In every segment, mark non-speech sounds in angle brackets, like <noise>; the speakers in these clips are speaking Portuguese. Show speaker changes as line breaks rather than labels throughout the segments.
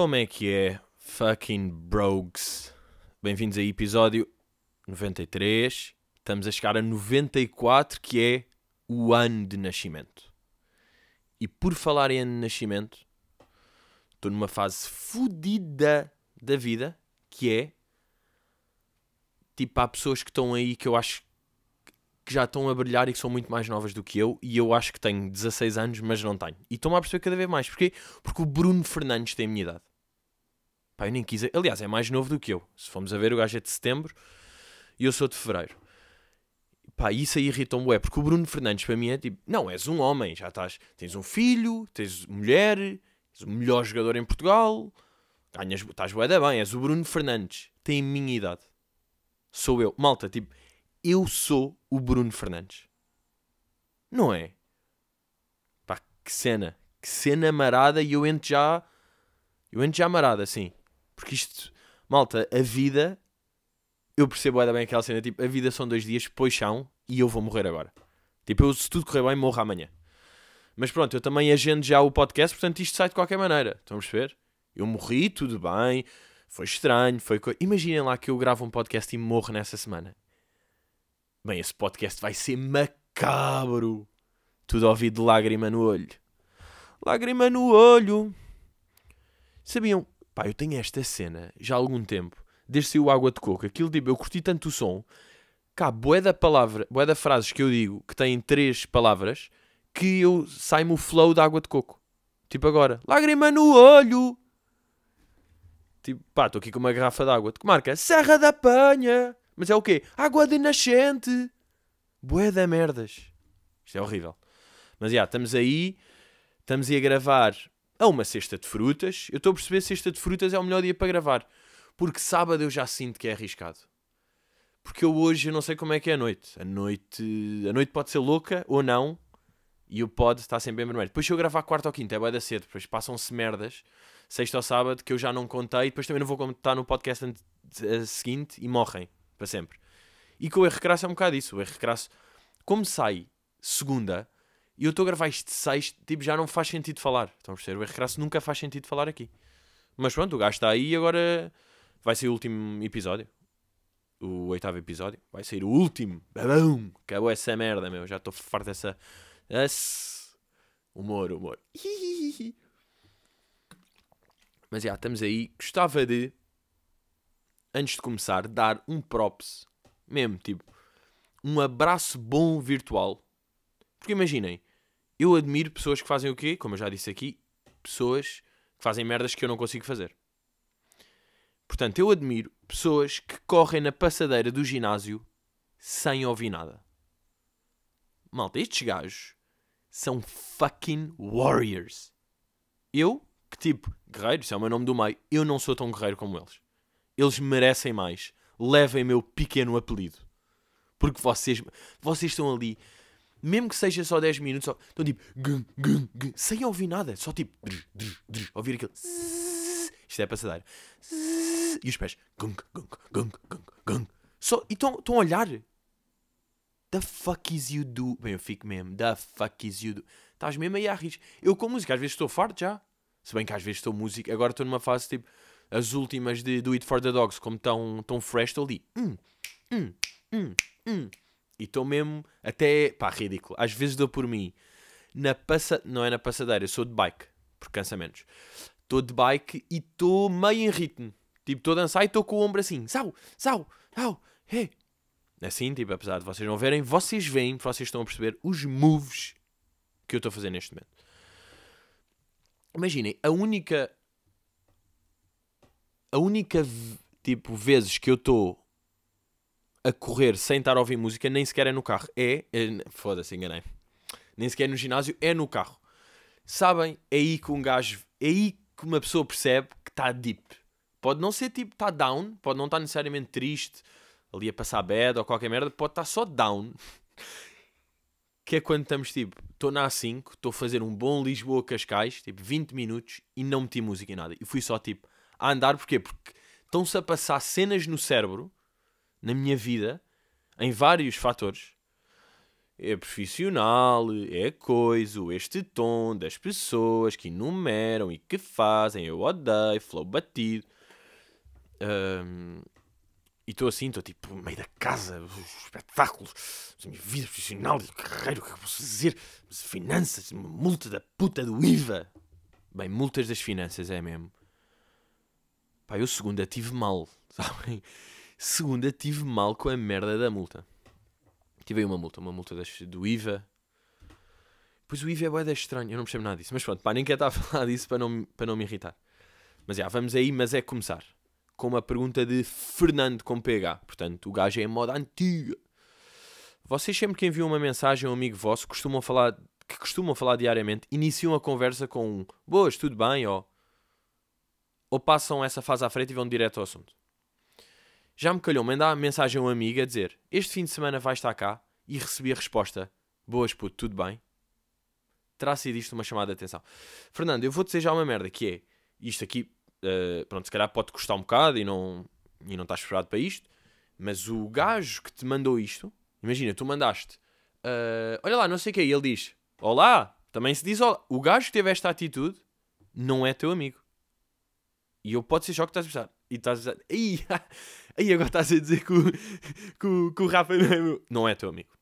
Como é que é, fucking brogues? Bem-vindos a episódio 93. Estamos a chegar a 94, que é o ano de nascimento. E por falar em ano de nascimento, estou numa fase fodida da vida, que é tipo, há pessoas que estão aí que eu acho que já estão a brilhar e que são muito mais novas do que eu, e eu acho que tenho 16 anos, mas não tenho. E estou-me a perceber cada vez mais. Porquê? Porque o Bruno Fernandes tem a minha idade. Pá, eu nem quis. Aliás, é mais novo do que eu. Se formos a ver, o gajo é de setembro e eu sou de fevereiro. Pá, isso aí irritou-me, é porque o Bruno Fernandes para mim é tipo, não, és um homem, já estás, tens um filho, tens mulher, és o melhor jogador em Portugal, ganhas, estás bué bem, és o Bruno Fernandes, tem a minha idade. Sou eu. Malta, tipo, eu sou o Bruno Fernandes. Não é? Pá, que cena. Que cena marada e eu entro já. Eu entro já marada, assim. Porque isto. Malta, a vida. Eu percebo ainda bem aquela cena. Tipo, a vida são dois dias, depois são. E eu vou morrer agora. Tipo, eu, se tudo correr bem, morro amanhã. Mas pronto, eu também agendo já o podcast, portanto isto sai de qualquer maneira. Estão a perceber? Eu morri, tudo bem. Foi estranho, foi. Co... Imaginem lá que eu gravo um podcast e morro nessa semana. Bem, esse podcast vai ser macabro. Tudo ouvido de lágrima no olho. Lágrima no olho. Sabiam? Pá, eu tenho esta cena já há algum tempo. Desde que o Água de Coco. Aquilo tipo, eu curti tanto o som. Cá, bué da palavra, bué da frases que eu digo que têm três palavras que eu sai-me o flow da Água de Coco. Tipo agora. Lágrima no olho. Tipo, pá, estou aqui com uma garrafa de água. De que marca? Serra da Penha. Mas é o quê? Água de nascente. Bué da merdas. Isto é horrível. Mas já, estamos aí. Estamos aí a gravar a uma cesta de frutas. Eu estou a perceber cesta de frutas é o melhor dia para gravar. Porque sábado eu já sinto que é arriscado. Porque eu hoje eu não sei como é que é a noite. A noite, a noite pode ser louca ou não. E o pod está sempre em vermelho. Depois se eu gravar quarta ou quinta é bué da cedo. Depois passam-se merdas. Sexta ou sábado que eu já não contei. Depois também não vou contar no podcast seguinte e morrem para sempre. E com o erro crasso é um bocado isso. O erro crasso, como sai segunda e eu estou a gravar isto de tipo, já não faz sentido falar. Estão a perceber? O erro crasso nunca faz sentido falar aqui. Mas pronto, o gajo está aí e agora vai ser o último episódio. O oitavo episódio. Vai ser o último. Babão! Acabou essa merda, meu. Já estou farto dessa. Esse... Humor, humor. <laughs> Mas já, estamos aí. Gostava de antes de começar, dar um props, mesmo, tipo, um abraço bom virtual. Porque imaginem, eu admiro pessoas que fazem o quê? Como eu já disse aqui, pessoas que fazem merdas que eu não consigo fazer. Portanto, eu admiro pessoas que correm na passadeira do ginásio sem ouvir nada. Malta, estes gajos são fucking warriors. Eu, que tipo, guerreiro, isso é o meu nome do meio, eu não sou tão guerreiro como eles. Eles merecem mais. Levem meu pequeno apelido. Porque vocês, vocês estão ali, mesmo que seja só 10 minutos, estão tipo, gun, gun, gun, sem ouvir nada. Só tipo, drr, drr, drr, ouvir aquilo. Isto é passadeira. E os pés, gung, gung, gung, gung, gung. Só, e estão a olhar. The fuck is you do? Bem, eu fico mesmo. The fuck is you do? Estás mesmo aí a rir. Eu com música, às vezes estou farto já. Se bem que às vezes estou música. Agora estou numa fase tipo as últimas de Do It For The Dogs, como tão, tão fresh, estou ali. Hum, hum, hum, hum. E estou mesmo até, pá, ridículo. Às vezes dou por mim. Na passa... Não é na passadeira, eu sou de bike, por cansamentos. Estou de bike e estou meio em ritmo. Tipo, estou a dançar e estou com o ombro assim. Sau, sau, sau, hey. Assim, tipo, apesar de vocês não verem, vocês veem, vocês estão a perceber os moves que eu estou a fazer neste momento. Imaginem, a única a única tipo vezes que eu estou a correr sem estar a ouvir música nem sequer é no carro. É, é foda-se, enganei. Nem sequer é no ginásio, é no carro. Sabem? É aí que um gajo, é aí que uma pessoa percebe que está deep. Pode não ser tipo, está down, pode não estar necessariamente triste, ali a passar bad ou qualquer merda, pode estar só down. <laughs> que é quando estamos tipo, estou na A5, estou a fazer um bom Lisboa-Cascais, tipo 20 minutos e não meti música em nada. E fui só tipo, a andar, porquê? Porque estão-se a passar cenas no cérebro, na minha vida, em vários fatores, é profissional, é coisa, este tom das pessoas que enumeram e que fazem, eu odeio, flow batido. Um, e estou assim, estou tipo no meio da casa, espetáculos, a minha vida profissional, carreira, o que é que posso dizer? Finanças, uma multa da puta do IVA. Bem, multas das finanças é mesmo. Pá, eu segunda tive mal, <laughs> sabem? Segunda tive mal com a merda da multa. Tive aí uma multa, uma multa do IVA. Pois o IVA é boeda estranho, eu não percebo nada disso. Mas pronto, pá, nem quero estar a <laughs> falar disso para não, para não me irritar. Mas já, vamos aí, mas é começar. Com uma pergunta de Fernando com PH. Portanto, o gajo é em moda antiga. Vocês sempre que enviam uma mensagem a um amigo vosso costumam falar, que costumam falar diariamente, iniciam a conversa com um Boas, tudo bem? Ou, ou passam essa fase à frente e vão direto ao assunto. Já me calhou mandar mensagem a um amigo a dizer Este fim de semana vai estar cá e recebi a resposta Boas puto, tudo bem? Terá sido isto uma chamada de atenção. Fernando, eu vou dizer já uma merda que é isto aqui, uh, pronto, se calhar pode custar um bocado e não, e não estás preparado para isto, mas o gajo que te mandou isto, imagina, tu mandaste, uh, olha lá, não sei o que, e ele diz, olá, também se diz olá. O gajo que teve esta atitude não é teu amigo. E eu pode ser só que estás a pensar, e estás a <laughs> Aí agora estás a dizer que o, que o, que o Rafa não é, meu... não é teu amigo.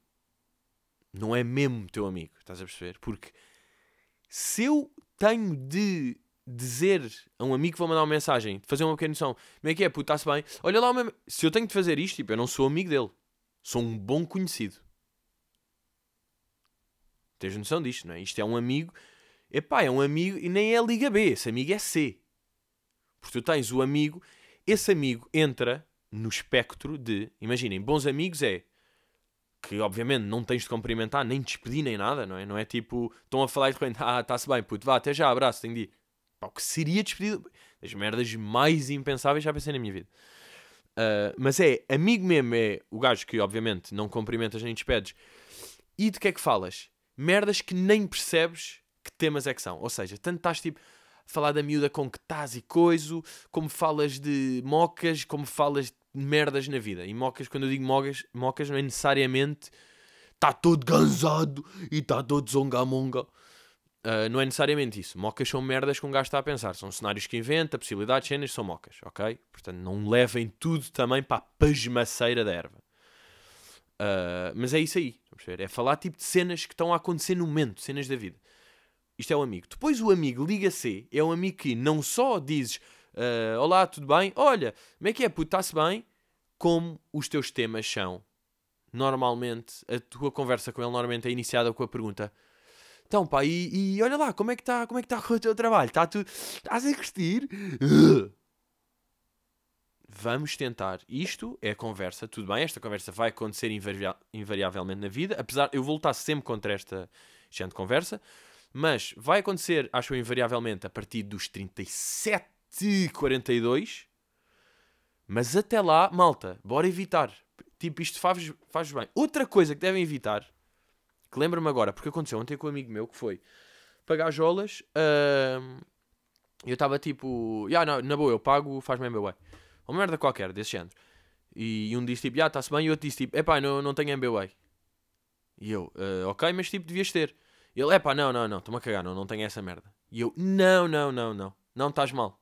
Não é mesmo teu amigo, estás a perceber? Porque se eu tenho de dizer a um amigo que vou mandar uma mensagem, de fazer uma pequena noção, como é que é, puto, está-se bem? Olha lá, meu... se eu tenho de fazer isto, tipo, eu não sou amigo dele. Sou um bom conhecido. Tens noção disto, não é? Isto é um amigo. Epá, é um amigo e nem é Liga B. Esse amigo é C. Porque tu tens o amigo. Esse amigo entra no espectro de, imaginem, bons amigos é que obviamente não tens de cumprimentar, nem despedir, nem nada, não é? Não é tipo, estão a falar e de repente, ah, está-se bem, puto, vá, até já, abraço, tenho de ir. Pá, o que seria despedido? As merdas mais impensáveis já pensei na minha vida. Uh, mas é, amigo mesmo é o gajo que obviamente não cumprimentas nem despedes. E de que é que falas? Merdas que nem percebes que temas é que são. Ou seja, tanto estás tipo falar da miúda com que estás e coiso, como falas de mocas, como falas de merdas na vida. E mocas, quando eu digo mocas, mocas não é necessariamente está todo gansado e está todo zongamonga. Uh, não é necessariamente isso. Mocas são merdas que um gajo está a pensar. São cenários que inventa, possibilidades, cenas, são mocas, ok? Portanto, não levem tudo também para a pasmaceira da erva. Uh, mas é isso aí. É falar tipo de cenas que estão a acontecer no momento, cenas da vida. Isto é o amigo. Depois o amigo liga-se, é um amigo que não só dizes uh, Olá, tudo bem? Olha, como é que é? Puto, está-se bem? Como os teus temas são. Normalmente, a tua conversa com ele normalmente é iniciada com a pergunta Então pá, e, e olha lá, como é que está como é que está <laughs> o teu trabalho? Está tudo... Estás a curtir? <laughs> Vamos tentar. Isto é conversa, tudo bem, esta conversa vai acontecer invariavelmente na vida, apesar eu vou lutar sempre contra esta gente de conversa, mas vai acontecer, acho eu, invariavelmente, a partir dos 37, 42. Mas até lá, malta, bora evitar. Tipo, isto faz, faz bem. Outra coisa que devem evitar, que lembro-me agora, porque aconteceu ontem com um amigo meu, que foi pagar jolas. Uh, eu estava tipo, yeah, não, na boa, eu pago, faz-me MBWay. Uma merda qualquer, desse género. E, um disse tipo, ah, está-se bem, e outro disse tipo, epá, não, não tenho MBWay. E eu, uh, ok, mas tipo, devias ter. Ele, é pá, não, não, não, estou-me a cagar, não, não tenho essa merda. E eu, não, não, não, não, não estás mal.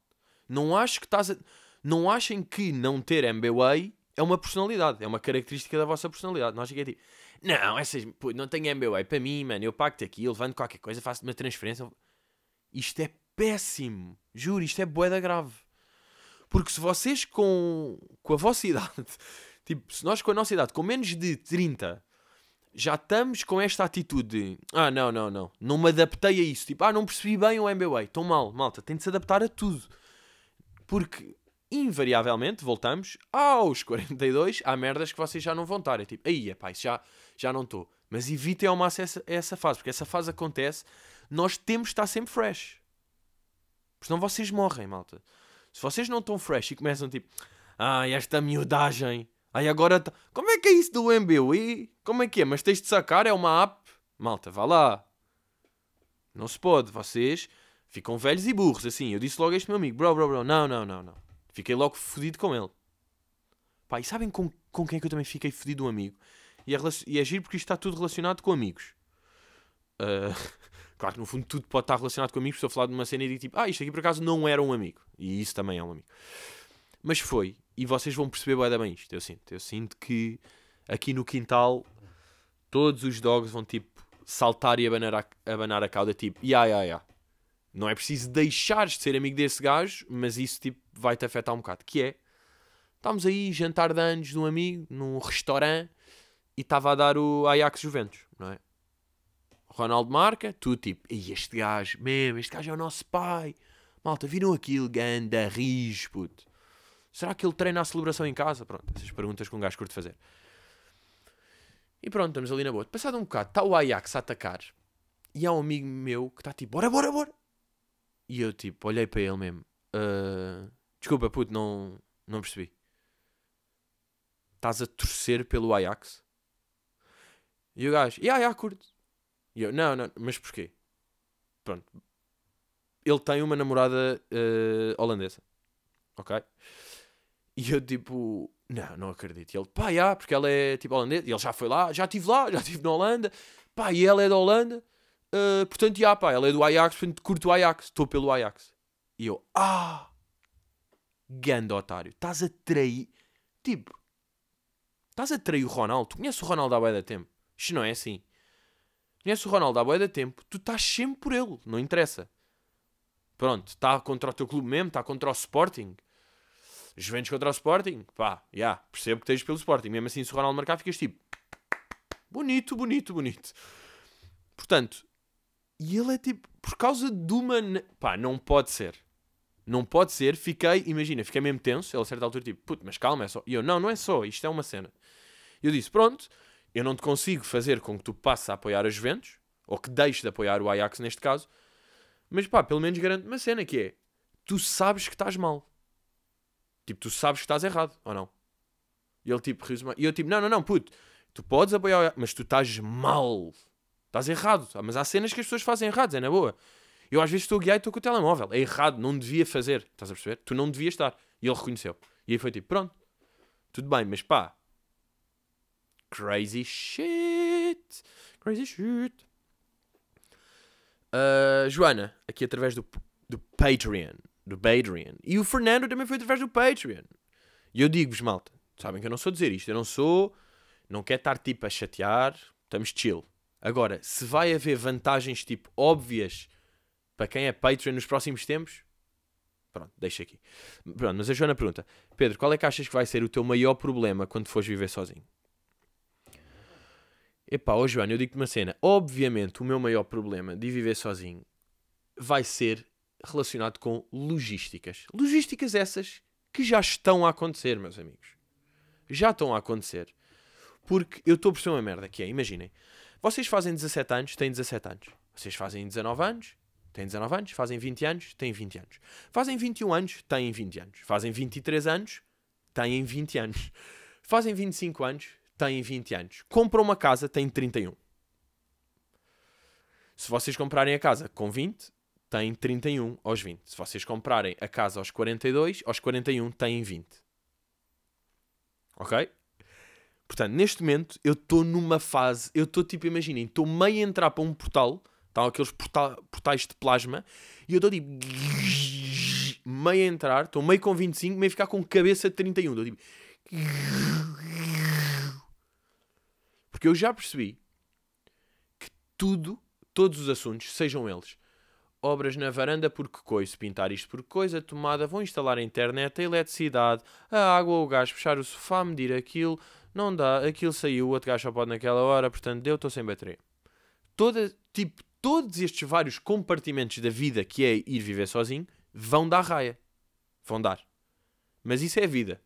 Não acho que estás a... Não achem que não ter MBWay é uma personalidade, é uma característica da vossa personalidade. Não achem que é tipo, não, essas, pô, não tenho MBWay, para mim, mano, eu pago-te aqui, eu levanto qualquer coisa, faço uma transferência. Isto é péssimo, juro, isto é boeda grave. Porque se vocês com, com a vossa <laughs> idade, tipo, se nós com a nossa idade, com menos de 30, já estamos com esta atitude de ah, não, não, não, não me adaptei a isso. Tipo, ah, não percebi bem o MBA, estou mal, malta, tem de se adaptar a tudo. Porque, invariavelmente, voltamos aos 42, há merdas que vocês já não vão estar. É tipo, aí, é pá, isso já, já não estou. Mas evitem ao máximo essa, essa fase, porque essa fase acontece, nós temos de estar sempre fresh. Porque senão vocês morrem, malta. Se vocês não estão fresh e começam tipo, ah, esta miudagem Aí agora. Tá... Como é que é isso do MBWay? Como é que é? Mas tens de sacar? É uma app? Malta, vá lá. Não se pode. Vocês ficam velhos e burros. Assim, eu disse logo a este meu amigo: Bro, bro, bro. Não, não, não, não. Fiquei logo fodido com ele. Pá, e sabem com, com quem é que eu também fiquei fodido um amigo? E é, e é giro porque isto está tudo relacionado com amigos. Ah, <laughs> claro que no fundo tudo pode estar relacionado com amigos. Estou a falar de uma cena e digo tipo, ah, isto aqui por acaso não era um amigo. E isso também é um amigo. Mas foi. E vocês vão perceber bem isto. Eu sinto. Eu sinto que aqui no quintal todos os dogs vão tipo saltar e abanar a, abanar a cauda tipo, ya, ya, ya. Não é preciso deixares de ser amigo desse gajo, mas isso tipo vai-te afetar um bocado. Que é, estávamos aí jantar de anos de um amigo num restaurante e estava a dar o Ajax Juventus, não é? Ronaldo marca, tu tipo, e este gajo, mesmo, este gajo é o nosso pai. Malta, viram aquilo, ganda, rijo, puto. Será que ele treina a celebração em casa? Pronto, essas perguntas que um gajo curte fazer. E pronto, estamos ali na boa. Passado um bocado, está o Ajax a atacar. E há um amigo meu que está tipo, bora, bora, bora. E eu tipo, olhei para ele mesmo. "Ah, desculpa, puto, não, não percebi. Estás a torcer pelo Ajax? E o gajo, ya, ya, curto. E eu, não, não, mas porquê? Pronto. Ele tem uma namorada eh, holandesa. Ok? E eu tipo, não, não acredito. E ele, pá, já, porque ela é tipo holandesa. E ele já foi lá, já estive lá, já estive na Holanda. Pá, e ela é da Holanda. Eh, portanto, já, pá, ela é do Ajax, portanto, curto o Ajax. Estou pelo Ajax. E eu, ah, ganda otário. Estás a trair. Tipo, estás a trair o Ronaldo. Tu conheces o Ronaldo há bué da tempo. Isto não é assim. Conheces o Ronaldo há bué da tempo. Tu estás sempre por ele. Não interessa. Pronto, está contra o teu clube mesmo, está contra o Sporting. Juventus contra o Sporting, pá, já, percebo que tens pelo Sporting. Mesmo assim, se o Ronaldo marcar, ficas tipo, bonito, bonito, bonito. Portanto, e ele é tipo, por causa de uma. pá, não pode ser. Não pode ser. Fiquei, imagina, fiquei mesmo tenso. Ele a certa altura, tipo, puto, mas calma, é só. E eu, não, não é só, isto é uma cena. Eu disse, pronto, eu não te consigo fazer com que tu passes a apoiar a Juventus, ou que deixes de apoiar o Ajax neste caso, mas pá, pelo menos garanto uma cena que é, tu sabes que estás mal. Tipo, tu sabes que estás errado, ou não? E ele tipo, riu-se. E eu tipo, não, não, não, puto, tu podes apoiar, mas tu estás mal. Estás errado. Ah, Mas há cenas que as pessoas fazem erradas, é na boa. Eu às vezes estou a guiar e estou com o telemóvel. É errado, não devia fazer. Estás a perceber? Tu não devias estar. E ele reconheceu. E aí foi tipo, pronto, tudo bem, mas pá, crazy shit. Crazy shit. Uh, Joana, aqui através do, do Patreon. Do Patreon. E o Fernando também foi através do Patreon. E eu digo-vos, malta, sabem que eu não sou dizer isto. Eu não sou. Não quero estar tipo a chatear. Estamos chill. Agora, se vai haver vantagens tipo óbvias para quem é Patreon nos próximos tempos, pronto, deixa aqui. Pronto, mas a Joana pergunta: Pedro, qual é que achas que vai ser o teu maior problema quando fores viver sozinho? Epá, ó Joana, eu digo-te uma cena. Obviamente, o meu maior problema de viver sozinho vai ser relacionado com logísticas. Logísticas essas que já estão a acontecer, meus amigos. Já estão a acontecer. Porque eu estou a perceber uma merda que é, imaginem, vocês fazem 17 anos, têm 17 anos. Vocês fazem 19 anos, têm 19 anos. Fazem 20 anos, têm 20 anos. Fazem 21 anos, têm 20 anos. Fazem 23 anos, têm 20 anos. Fazem 25 anos, têm 20 anos. Compram uma casa, têm 31. Se vocês comprarem a casa com 20, têm 31 aos 20. Se vocês comprarem a casa aos 42, aos 41 têm 20. Ok? Portanto, neste momento eu estou numa fase, eu estou tipo, imaginem, estou meio a entrar para um portal, estão aqueles porta- portais de plasma, e eu estou tipo, meio a entrar, estou meio com 25, meio a ficar com cabeça de 31. Estou tipo, porque eu já percebi que tudo, todos os assuntos, sejam eles obras na varanda porque coisa, pintar isto porque coisa, tomada, vão instalar a internet, a eletricidade, a água, o gás, puxar o sofá, medir aquilo, não dá, aquilo saiu, o outro gás só pode naquela hora, portanto deu, estou sem bateria. Toda, tipo, todos estes vários compartimentos da vida que é ir viver sozinho vão dar raia. Vão dar. Mas isso é a vida.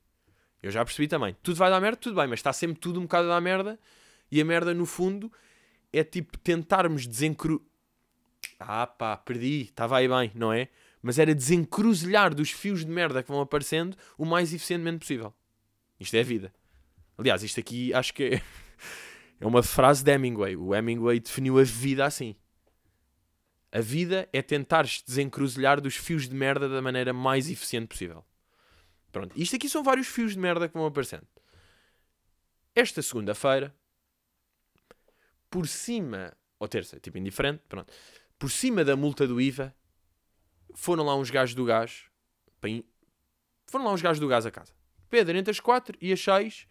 Eu já percebi também. Tudo vai dar merda, tudo bem, mas está sempre tudo um bocado a dar merda. E a merda, no fundo, é tipo tentarmos desencru... Ah pá, perdi, estava aí bem, não é? Mas era desencruzilhar dos fios de merda que vão aparecendo o mais eficientemente possível. Isto é a vida. Aliás, isto aqui acho que é, <laughs> é uma frase de Hemingway. O Hemingway definiu a vida assim. A vida é tentares desencruzilhar dos fios de merda da maneira mais eficiente possível. Pronto, isto aqui são vários fios de merda que vão aparecendo. Esta segunda-feira, por cima, ou terça, tipo indiferente, pronto, por cima da multa do IVA, foram lá uns gajos do gás, foram lá uns gajos do gás a casa. Pedro, entre as 4 e as 6,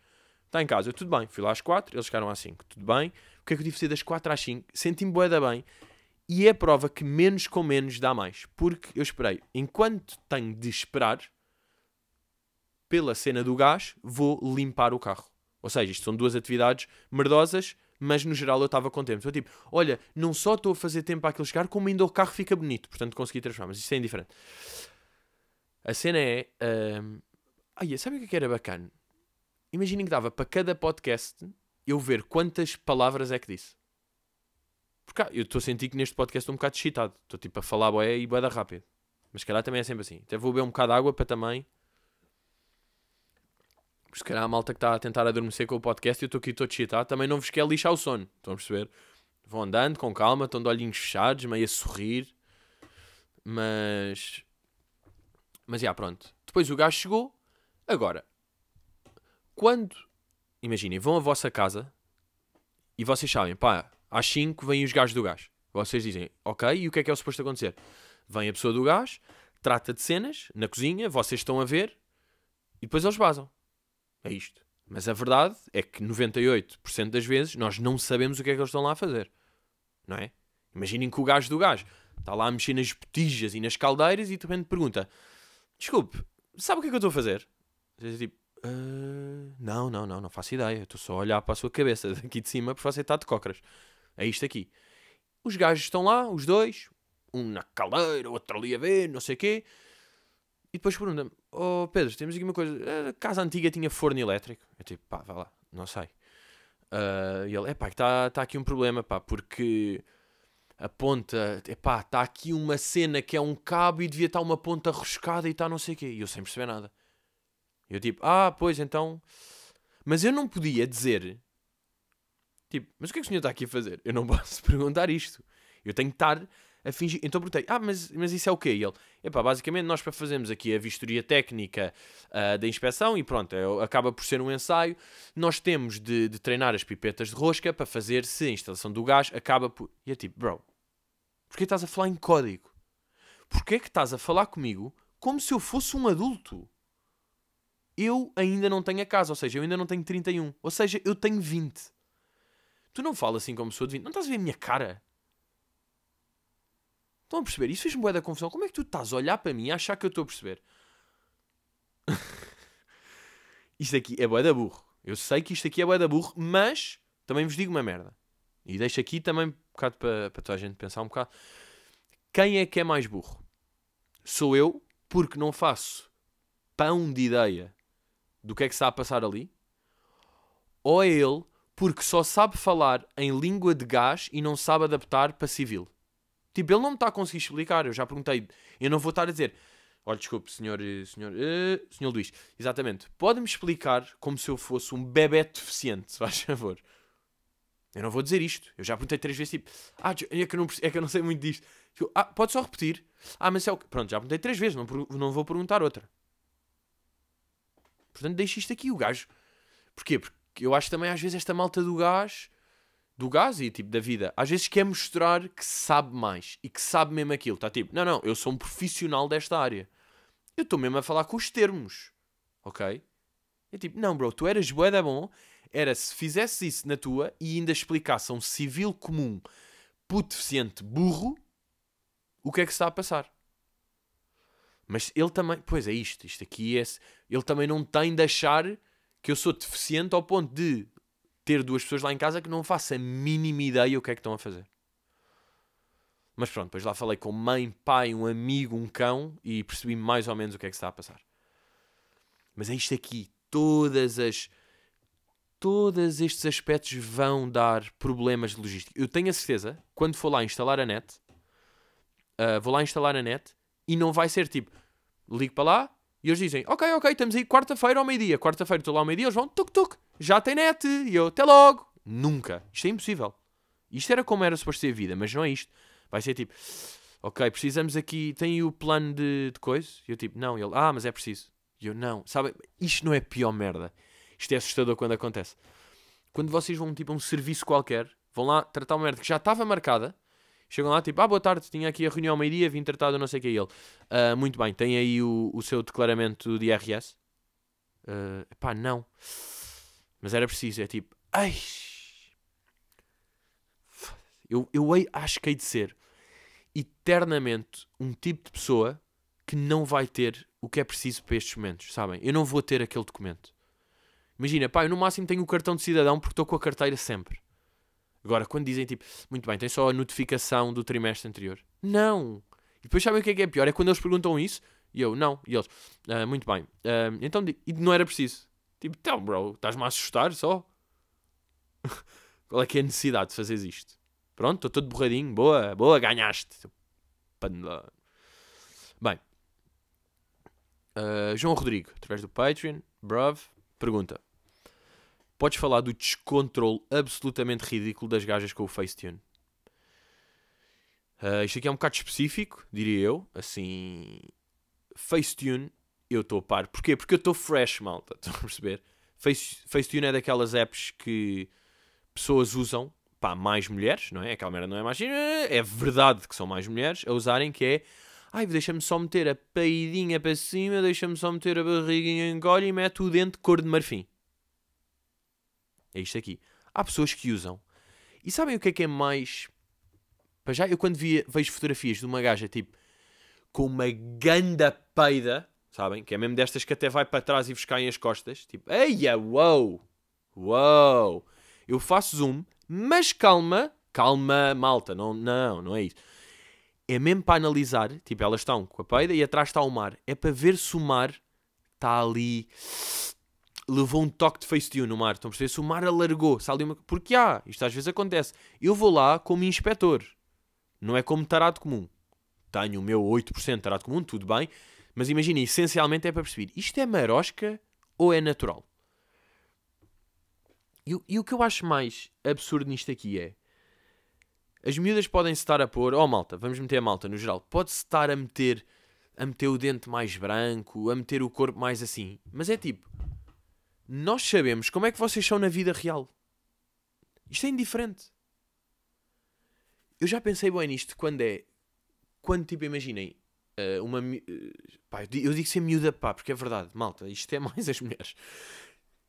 está em casa. Eu, tudo bem, fui lá às 4, eles chegaram às 5, tudo bem. O que é que eu tive de fazer das 4 às 5? Senti-me boeda bem. E é a prova que menos com menos dá mais. Porque eu esperei, enquanto tenho de esperar pela cena do gás, vou limpar o carro. Ou seja, isto são duas atividades merdosas, mas no geral eu estava contente. Estou tipo, olha, não só estou a fazer tempo aquilo chegar, como ainda o carro fica bonito. Portanto, consegui transformar. Mas isso é indiferente. A cena é. Uh... Ai, sabe o que, é que era bacana? Imaginem que dava para cada podcast eu ver quantas palavras é que disse. Porque ah, eu estou a sentir que neste podcast estou um bocado excitado. Estou tipo a falar boé e boeda rápido. Mas se calhar também é sempre assim. Até vou beber um bocado de água para também. Se calhar a malta que está a tentar adormecer com o podcast e eu estou aqui todo excitado também não vos quer lixar o sono. Estão a perceber? Vão andando com calma, estão de olhinhos fechados, meio a sorrir. Mas. Mas já, pronto. Depois o gajo chegou. Agora, quando. Imaginem, vão à vossa casa e vocês sabem, pá, às 5 vêm os gajos do gás. Vocês dizem, ok, e o que é que é o suposto acontecer? Vem a pessoa do gás, trata de cenas na cozinha, vocês estão a ver e depois eles vazam. É isto. Mas a verdade é que 98% das vezes nós não sabemos o que é que eles estão lá a fazer. Não é? Imaginem que o gajo do gás está lá a mexer nas botijas e nas caldeiras e de repente pergunta: Desculpe, sabe o que é que eu estou a fazer? Tipo: uh, Não, não, não, não faço ideia. Estou só a olhar para a sua cabeça <laughs> daqui de cima porque você está de cócoras. É isto aqui. Os gajos estão lá, os dois, um na caldeira, outro ali a ver, não sei o quê. E depois pergunta-me: Oh Pedro, temos aqui uma coisa. A casa antiga tinha forno elétrico. Eu tipo, pá, vá lá, não sei. Uh, e ele, é pá, está tá aqui um problema, pá, porque a ponta, epá, está aqui uma cena que é um cabo e devia estar uma ponta roscada e está não sei o quê. E eu sem perceber nada. Eu tipo, ah, pois então. Mas eu não podia dizer, tipo, mas o que é que o senhor está aqui a fazer? Eu não <laughs> posso perguntar isto. Eu tenho que estar a fingir. Então perguntei, ah, mas, mas isso é o quê? E ele, epá, basicamente nós para fazermos aqui a vistoria técnica uh, da inspeção e pronto, é, acaba por ser um ensaio, nós temos de, de, treinar as pipetas de rosca para fazer se a instalação do gás acaba por... E é tipo, bro, porquê estás a falar em código? Porquê que estás a falar comigo como se eu fosse um adulto? Eu ainda não tenho a casa, ou seja, eu ainda não tenho 31, ou seja, eu tenho 20. Tu não falas assim como sou de 20, não estás a ver a minha cara? Estão a perceber? Isso fez-me boa da confusão. Como é que tu estás a olhar para mim e achar que eu estou a perceber? <laughs> isto aqui é boa da burro. Eu sei que isto aqui é boa da burro, mas também vos digo uma merda. E deixo aqui também um bocado para, para toda a gente pensar um bocado. Quem é que é mais burro? Sou eu, porque não faço pão de ideia do que é que está a passar ali? Ou é ele, porque só sabe falar em língua de gás e não sabe adaptar para civil? Tipo, ele não me está a conseguir explicar. Eu já perguntei. Eu não vou estar a dizer. Olha, desculpe, senhor, eh, senhor, uh, senhor Luís. Exatamente. Pode-me explicar como se eu fosse um bebê deficiente, <laughs> se faz favor. Eu não vou dizer isto. Eu já perguntei três vezes, tipo, ah, é que eu não, é que eu não sei muito disto. Tipo, ah, pode só repetir. Ah, mas é o. Pronto, já perguntei três vezes, não, não vou perguntar outra. Portanto, deixa isto aqui, o gajo. Porquê? Porque eu acho também, às vezes, esta malta do gás do gás e tipo da vida, às vezes quer mostrar que sabe mais e que sabe mesmo aquilo. Está tipo, não, não, eu sou um profissional desta área. Eu estou mesmo a falar com os termos, ok? É tipo, não, bro, tu eras bué da bom, era se fizesse isso na tua e ainda explicasse a um civil comum, puto deficiente, burro, o que é que se está a passar. Mas ele também, pois é isto, isto aqui é, ele também não tem de achar que eu sou deficiente ao ponto de ter duas pessoas lá em casa que não faço a mínima ideia o que é que estão a fazer. Mas pronto, depois lá falei com mãe, pai, um amigo, um cão e percebi mais ou menos o que é que está a passar. Mas é isto aqui, todas as todos estes aspectos vão dar problemas de logística. Eu tenho a certeza, quando for lá instalar a net, uh, vou lá instalar a net e não vai ser tipo, ligo para lá e eles dizem, ok, ok, estamos aí quarta-feira ao meio-dia. Quarta-feira estou lá ao meio-dia, eles vão, tuk, tuk, já tem net. E eu, até logo. Nunca. Isto é impossível. Isto era como era suposto ser a vida, mas não é isto. Vai ser tipo, ok, precisamos aqui, tem o plano de, de coisa? E eu tipo, não. E ele, ah, mas é preciso. E eu, não. Sabe, isto não é pior merda. Isto é assustador quando acontece. Quando vocês vão tipo a um serviço qualquer, Vão lá tratar uma merda que já estava marcada. Chegam lá, tipo, ah, boa tarde, tinha aqui a reunião ao meio-dia, vim tratar do não sei o que é ele. Ah, muito bem, tem aí o, o seu declaramento de IRS? Uh, pá, não. Mas era preciso, é tipo, ai. Eu, eu acho que hei de ser eternamente um tipo de pessoa que não vai ter o que é preciso para estes momentos, sabem? Eu não vou ter aquele documento. Imagina, pá, eu no máximo tenho o cartão de cidadão porque estou com a carteira sempre. Agora, quando dizem tipo, muito bem, tem só a notificação do trimestre anterior. Não! E depois sabem o que é que é pior? É quando eles perguntam isso e eu, não. E eles, "Ah, muito bem. Ah, então, e não era preciso. Tipo, então, bro, estás-me a assustar só? <laughs> Qual é que é a necessidade de fazeres isto? Pronto, estou todo borradinho. Boa, boa, ganhaste. seu panelão. Bem. Ah, João Rodrigo, através do Patreon, bruv, pergunta. Podes falar do descontrole absolutamente ridículo das gajas com o Facetune? Ah, isto aqui é um bocado específico, diria eu. Assim, Facetune, eu estou a par. Porquê? Porque eu estou fresh, malta. <laughs> Estão a perceber? Face, Facetune é daquelas apps que pessoas usam, pá, mais mulheres, não é? Aquela merda não é mais. É verdade que são mais mulheres a usarem, que é. Ai, deixa-me só meter a peidinha para cima, deixa-me só meter a barriguinha em e mete o dente cor de marfim. É isto aqui. Há pessoas que usam. E sabem o que é que é mais. Para já, eu quando via, vejo fotografias de uma gaja tipo com uma ganda peida, sabem? Que é mesmo destas que até vai para trás e vos caem as costas. Tipo, eia, uou, uou. Eu faço zoom, mas calma, calma, malta, não, não, não é isso. É mesmo para analisar, tipo, elas estão com a peida e atrás está o mar. É para ver se o mar está ali. Levou um toque de Facetune no mar. Estão a perceber? Se o mar alargou. Ali uma... Porque há, isto às vezes acontece. Eu vou lá como inspetor. Não é como tarado comum. Tenho o meu 8% tarado comum, tudo bem. Mas imagina, essencialmente é para perceber. Isto é marosca ou é natural? E, e o que eu acho mais absurdo nisto aqui é... As miúdas podem-se estar a pôr... Oh malta, vamos meter a malta no geral. Pode-se estar a meter... A meter o dente mais branco, a meter o corpo mais assim. Mas é tipo... Nós sabemos como é que vocês são na vida real. Isto é indiferente. Eu já pensei bem nisto quando é. Quando, tipo, imaginem. eh, uma. eh, pá, eu di- eu digo ser miúda, pá, porque é verdade, malta. Isto é <laughs> mais as mulheres.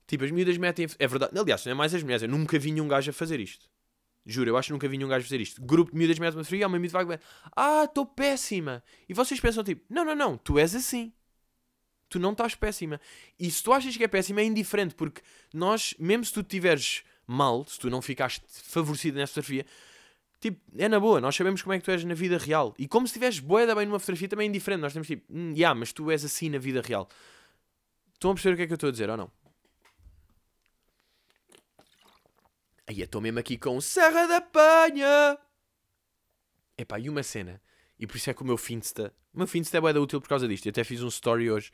Tipo, as miúdas metem. É verdade. Aliás, não é mais as mulheres. Eu nunca vi nenhum gajo a fazer isto. Juro, eu acho que nunca vi nenhum gajo a fazer isto. Grupo de miúdas mete uma fria, uma miúda vai. Ah, estou péssima. E vocês pensam, tipo, não, não, não, tu és assim. Tu não estás péssima. E se tu achas que é péssima, é indiferente, porque nós, mesmo se tu estiveres mal, se tu não ficaste favorecido nessa fotografia, tipo, é na boa, nós sabemos como é que tu és na vida real. E como se estiveres boeda bem numa fotografia, também é indiferente. Nós temos tipo, hum, yeah, mas tu és assim na vida real. Estão a perceber o que é que eu estou a dizer ou não? Aí eu estou mesmo aqui com Serra da Penha. Epá, e uma cena. E por isso é que o meu Finsta. O meu Finsta é bué útil por causa disto. Eu até fiz um story hoje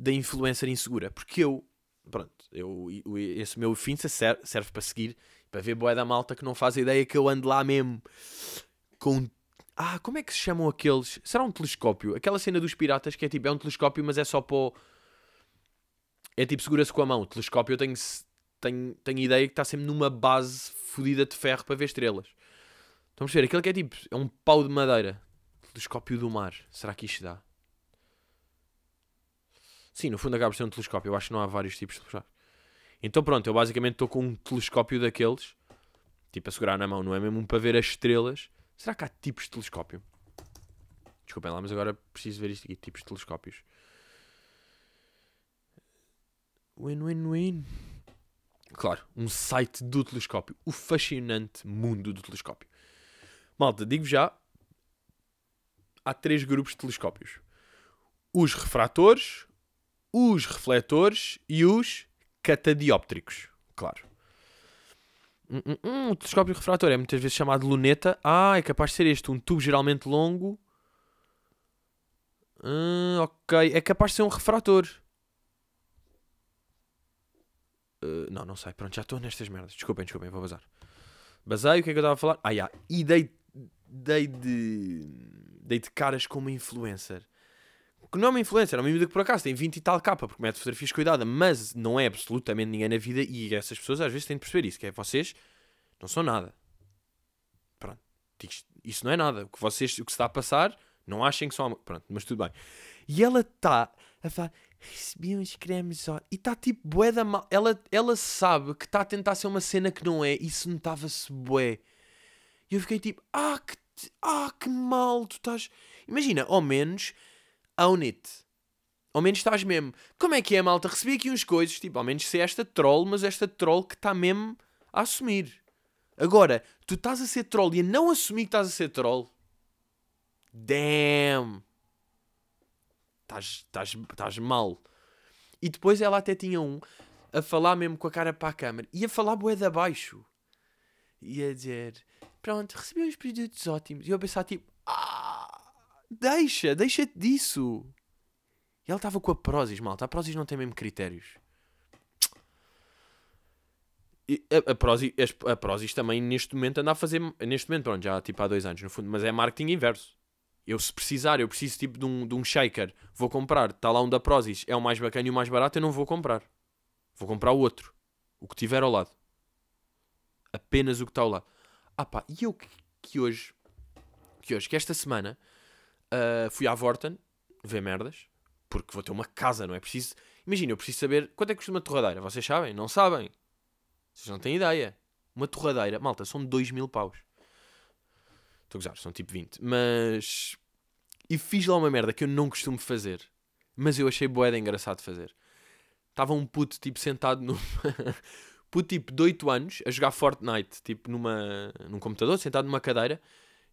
da influencer insegura. Porque eu. Pronto, eu, esse meu Finsta serve, serve para seguir. Para ver boé da malta que não faz ideia que eu ando lá mesmo. Com. Ah, como é que se chamam aqueles? Será um telescópio? Aquela cena dos piratas que é tipo, é um telescópio, mas é só para. o- É tipo, segura-se com a mão. O telescópio eu tenho, tenho, tenho ideia que está sempre numa base fodida de ferro para ver estrelas. Estão a perceber? Aquele que é tipo, é um pau de madeira. Telescópio do mar. Será que isto dá? Sim, no fundo acaba por ser um telescópio. Eu acho que não há vários tipos de telescópios. Então pronto, eu basicamente estou com um telescópio daqueles. Tipo a segurar na mão, não é mesmo um para ver as estrelas. Será que há tipos de telescópio? Desculpem lá, mas agora preciso ver isto aqui. Tipos de telescópios. Win, win, win. Claro, um site do telescópio. O fascinante mundo do telescópio. Malta, digo já. Há três grupos de telescópios: os refratores, os refletores e os catadióptricos. Claro. Hum, hum, hum, o telescópio refrator é muitas vezes chamado luneta. Ah, é capaz de ser este, um tubo geralmente longo. Hum, ok, é capaz de ser um refrator. Uh, não, não sei. Pronto, já estou nestas merdas. Desculpem, desculpem, vou bazar. Basei, o que é que eu estava a falar? Ah, já. E dei, dei de. Dei de caras como influencer. Que não é uma influencer, é uma miúda que por acaso tem 20 e tal capa, porque mete fotografias cuidada, mas não é absolutamente ninguém na vida e essas pessoas às vezes têm de perceber isso, que é vocês Não são nada. Pronto. Isso não é nada. O que vocês, o que se está a passar, não achem que são. Pronto, mas tudo bem. E ela está a falar, recebi uns cremes só. E está tipo bué da mal. Ela, ela sabe que está a tentar ser uma cena que não é. Isso notava-se bué. E eu fiquei tipo, ah, que, ah, que mal tu estás. Imagina, ao menos, own it. Ao menos estás mesmo. Como é que é, malta? Recebi aqui uns coisas, tipo, ao menos ser esta troll, mas esta troll que está mesmo a assumir. Agora, tu estás a ser troll e a não assumir que estás a ser troll. Damn! Estás mal. E depois ela até tinha um a falar mesmo com a cara para a câmera e a falar bué de abaixo. E a dizer: Pronto, recebi uns produtos ótimos. E eu a pensar tipo: deixa, deixa-te disso. E ela estava com a Prozis, malta. A Prozis não tem mesmo critérios. E a, a, Prozis, a também neste momento anda a fazer. Neste momento, pronto, já tipo há dois anos no fundo, mas é marketing inverso. Eu, se precisar, eu preciso tipo de um, de um shaker, vou comprar. Está lá um da Prozis, é o mais bacana e o mais barato, eu não vou comprar. Vou comprar o outro. O que tiver ao lado. Apenas o que está ao lado. Ah pá, e eu que, que hoje, que hoje, que esta semana, uh, fui à Vorten ver merdas, porque vou ter uma casa, não é preciso. Imagina, eu preciso saber quanto é que custa uma torradeira. Vocês sabem? Não sabem. Vocês não têm ideia. Uma torradeira, malta, são 2 mil paus. Estou a gozar, são tipo 20. Mas e fiz lá uma merda que eu não costumo fazer. Mas eu achei boeda engraçado fazer. Estava um puto tipo sentado no. <laughs> puto tipo de 8 anos a jogar Fortnite, tipo numa, num computador, sentado numa cadeira.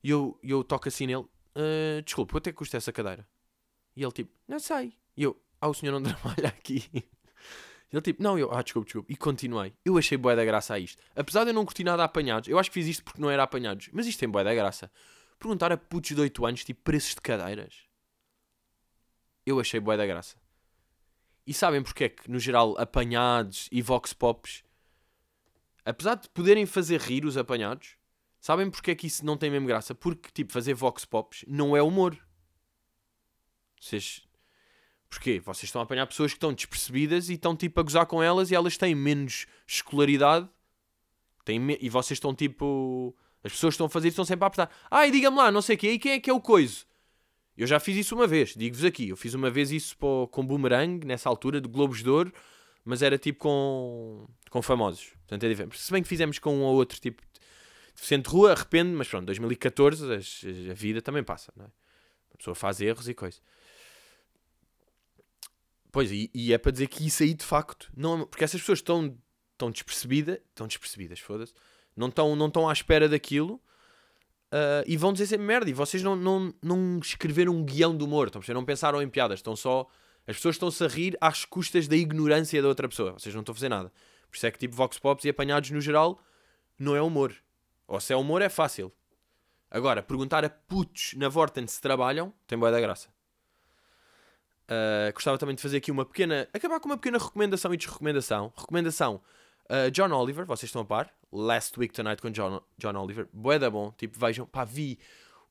E eu, eu toco assim nele: uh, Desculpa, quanto é que custa essa cadeira? E ele tipo: Não sei. E eu: Ah, o senhor não <laughs> trabalha aqui. Ele tipo, não, eu, ah, desculpa, desculpa. E continuei. Eu achei boé da graça a isto. Apesar de eu não curtir nada a apanhados, eu acho que fiz isto porque não era apanhados, mas isto tem boé da graça perguntar a putos de 8 anos, tipo, preços de cadeiras. Eu achei boa da graça. E sabem porque é que, no geral, apanhados e vox pops, apesar de poderem fazer rir os apanhados, sabem porque é que isso não tem mesmo graça? Porque, tipo, fazer vox pops não é humor. Vocês... Porquê? Vocês estão a apanhar pessoas que estão despercebidas e estão, tipo, a gozar com elas e elas têm menos escolaridade têm me... e vocês estão, tipo as pessoas estão a fazer estão sempre a apertar. Ai, diga-me lá, não sei o quê. E quem é que é o coiso? Eu já fiz isso uma vez, digo-vos aqui. Eu fiz uma vez isso com Boomerang, nessa altura, de Globos de Ouro, mas era tipo com, com famosos. Portanto, é diferente. Se bem que fizemos com um ou outro tipo deficiente de rua, arrependo, mas pronto, 2014 a, a vida também passa, não é? A pessoa faz erros e coisa. Pois, e, e, é para dizer que isso aí de facto, não, porque essas pessoas estão, estão despercebidas, estão despercebidas, foda-se, não estão não tão à espera daquilo uh, e vão dizer sempre merda. E vocês não, não, não escreveram um guião de humor, estão, não pensaram em piadas, estão só. As pessoas estão-se a rir às custas da ignorância da outra pessoa. Vocês não estão a fazer nada. Por isso é que tipo Vox Pops e apanhados no geral não é humor. Ou se é humor é fácil. Agora, perguntar a putos na Vorten se trabalham tem boa da graça. Uh, gostava também de fazer aqui uma pequena. acabar com uma pequena recomendação e desrecomendação. Recomendação: uh, John Oliver, vocês estão a par? Last Week Tonight com John, John Oliver. Bué da bom. Tipo, vejam. Pá, vi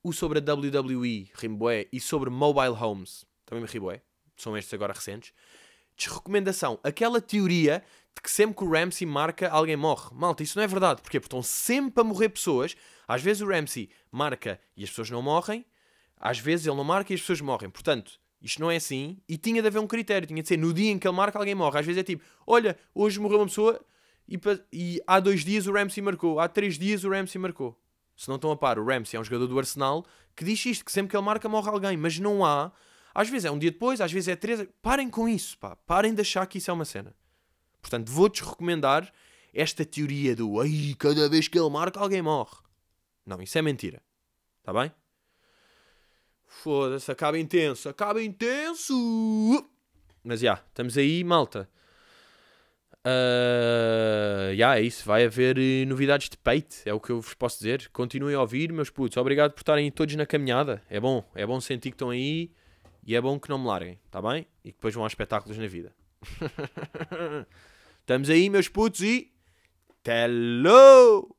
o sobre a WWE, Rimboé, e sobre Mobile Homes. Também me ri São estes agora recentes. Desrecomendação. Aquela teoria de que sempre que o Ramsey marca, alguém morre. Malta, isso não é verdade. Porquê? Porque estão sempre a morrer pessoas. Às vezes o Ramsey marca e as pessoas não morrem. Às vezes ele não marca e as pessoas morrem. Portanto, isto não é assim. E tinha de haver um critério. Tinha de ser no dia em que ele marca, alguém morre. Às vezes é tipo, olha, hoje morreu uma pessoa e, e, há dois dias o Ramsey marcou, há três dias o Ramsey marcou. Se não estão a par, o Ramsey é um jogador do Arsenal que diz isto, que sempre que ele marca morre alguém, mas não há. Às vezes é um dia depois, às vezes é três. Parem com isso, pá. Parem de achar que isso é uma cena. Portanto, vou-te recomendar esta teoria do ai, cada vez que ele marca alguém morre. Não, isso é mentira. Está bem? Foda-se, acaba intenso, acaba intenso! Mas já, estamos aí, malta. Uh, yeah, é isso. Vai haver eh, novidades de peito, é o que eu vos posso dizer. Continuem a ouvir, meus putos. Obrigado por estarem todos na caminhada. É bom, é bom sentir que estão aí e é bom que não me larguem, tá bem? E que depois vão a espetáculos na vida. <laughs> Estamos aí, meus putos, e. Hello!